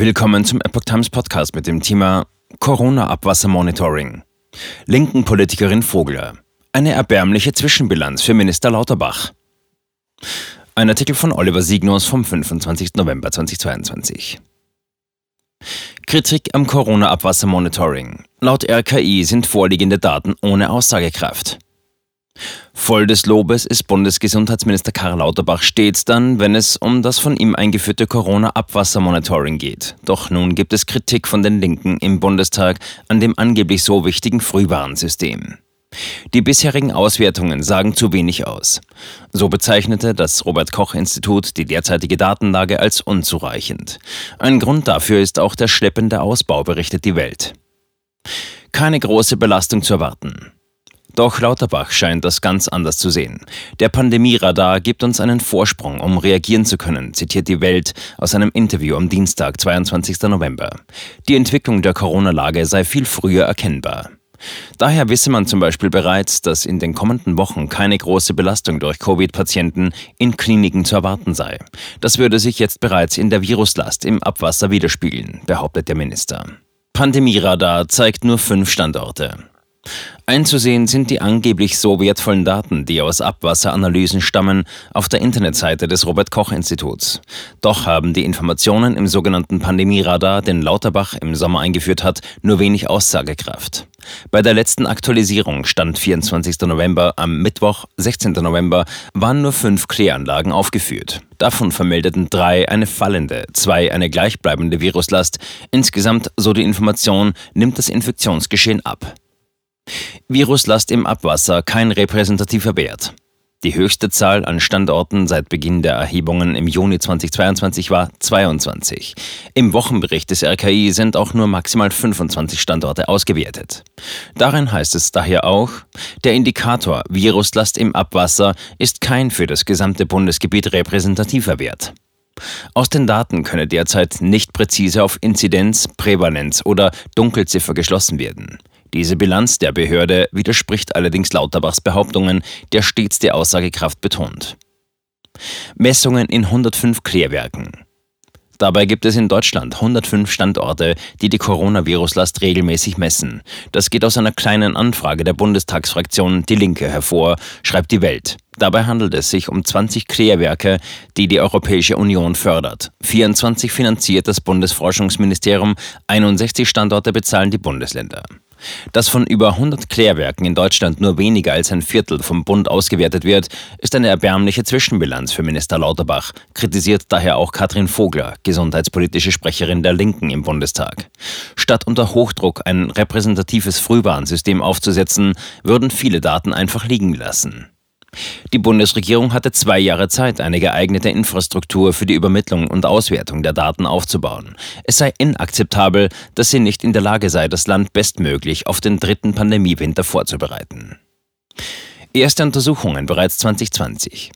Willkommen zum Epoch Times Podcast mit dem Thema Corona-Abwassermonitoring. Linken Politikerin Vogler. Eine erbärmliche Zwischenbilanz für Minister Lauterbach. Ein Artikel von Oliver Signus vom 25. November 2022. Kritik am Corona-Abwassermonitoring. Laut RKI sind vorliegende Daten ohne Aussagekraft. Voll des Lobes ist Bundesgesundheitsminister Karl Lauterbach stets dann, wenn es um das von ihm eingeführte Corona-Abwassermonitoring geht. Doch nun gibt es Kritik von den Linken im Bundestag an dem angeblich so wichtigen Frühwarnsystem. Die bisherigen Auswertungen sagen zu wenig aus. So bezeichnete das Robert Koch Institut die derzeitige Datenlage als unzureichend. Ein Grund dafür ist auch der schleppende Ausbau, berichtet die Welt. Keine große Belastung zu erwarten. Doch Lauterbach scheint das ganz anders zu sehen. Der Pandemieradar gibt uns einen Vorsprung, um reagieren zu können, zitiert die Welt aus einem Interview am Dienstag, 22. November. Die Entwicklung der Corona-Lage sei viel früher erkennbar. Daher wisse man zum Beispiel bereits, dass in den kommenden Wochen keine große Belastung durch Covid-Patienten in Kliniken zu erwarten sei. Das würde sich jetzt bereits in der Viruslast im Abwasser widerspiegeln, behauptet der Minister. Pandemieradar zeigt nur fünf Standorte. Einzusehen sind die angeblich so wertvollen Daten, die aus Abwasseranalysen stammen, auf der Internetseite des Robert Koch Instituts. Doch haben die Informationen im sogenannten Pandemieradar, den Lauterbach im Sommer eingeführt hat, nur wenig Aussagekraft. Bei der letzten Aktualisierung stand 24. November, am Mittwoch, 16. November, waren nur fünf Kläranlagen aufgeführt. Davon vermeldeten drei eine fallende, zwei eine gleichbleibende Viruslast. Insgesamt, so die Information, nimmt das Infektionsgeschehen ab. Viruslast im Abwasser kein repräsentativer Wert. Die höchste Zahl an Standorten seit Beginn der Erhebungen im Juni 2022 war 22. Im Wochenbericht des RKI sind auch nur maximal 25 Standorte ausgewertet. Darin heißt es daher auch, der Indikator Viruslast im Abwasser ist kein für das gesamte Bundesgebiet repräsentativer Wert. Aus den Daten könne derzeit nicht präzise auf Inzidenz, Prävalenz oder Dunkelziffer geschlossen werden. Diese Bilanz der Behörde widerspricht allerdings Lauterbachs Behauptungen, der stets die Aussagekraft betont. Messungen in 105 Klärwerken. Dabei gibt es in Deutschland 105 Standorte, die die Coronavirus-Last regelmäßig messen. Das geht aus einer kleinen Anfrage der Bundestagsfraktion Die Linke hervor, schreibt die Welt. Dabei handelt es sich um 20 Klärwerke, die die Europäische Union fördert. 24 finanziert das Bundesforschungsministerium, 61 Standorte bezahlen die Bundesländer. Dass von über 100 Klärwerken in Deutschland nur weniger als ein Viertel vom Bund ausgewertet wird, ist eine erbärmliche Zwischenbilanz für Minister Lauterbach, kritisiert daher auch Katrin Vogler, gesundheitspolitische Sprecherin der Linken im Bundestag. Statt unter Hochdruck ein repräsentatives Frühwarnsystem aufzusetzen, würden viele Daten einfach liegen lassen. Die Bundesregierung hatte zwei Jahre Zeit, eine geeignete Infrastruktur für die Übermittlung und Auswertung der Daten aufzubauen. Es sei inakzeptabel, dass sie nicht in der Lage sei, das Land bestmöglich auf den dritten Pandemiewinter vorzubereiten. Erste Untersuchungen bereits 2020.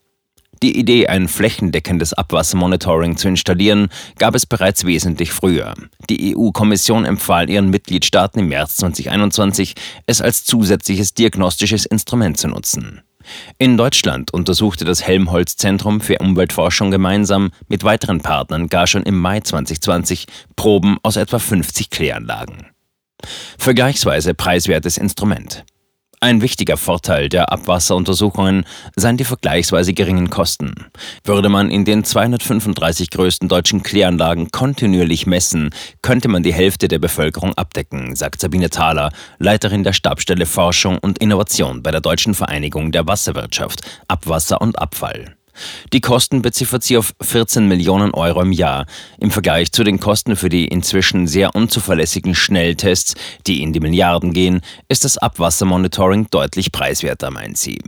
Die Idee, ein flächendeckendes Abwassermonitoring zu installieren, gab es bereits wesentlich früher. Die EU-Kommission empfahl ihren Mitgliedstaaten im März 2021, es als zusätzliches diagnostisches Instrument zu nutzen. In Deutschland untersuchte das Helmholtz-Zentrum für Umweltforschung gemeinsam mit weiteren Partnern gar schon im Mai 2020 Proben aus etwa 50 Kläranlagen. Vergleichsweise preiswertes Instrument. Ein wichtiger Vorteil der Abwasseruntersuchungen seien die vergleichsweise geringen Kosten. Würde man in den 235 größten deutschen Kläranlagen kontinuierlich messen, könnte man die Hälfte der Bevölkerung abdecken, sagt Sabine Thaler, Leiterin der Stabstelle Forschung und Innovation bei der Deutschen Vereinigung der Wasserwirtschaft, Abwasser und Abfall. Die Kosten beziffert sie auf 14 Millionen Euro im Jahr. Im Vergleich zu den Kosten für die inzwischen sehr unzuverlässigen Schnelltests, die in die Milliarden gehen, ist das Abwassermonitoring deutlich preiswerter, meint sie.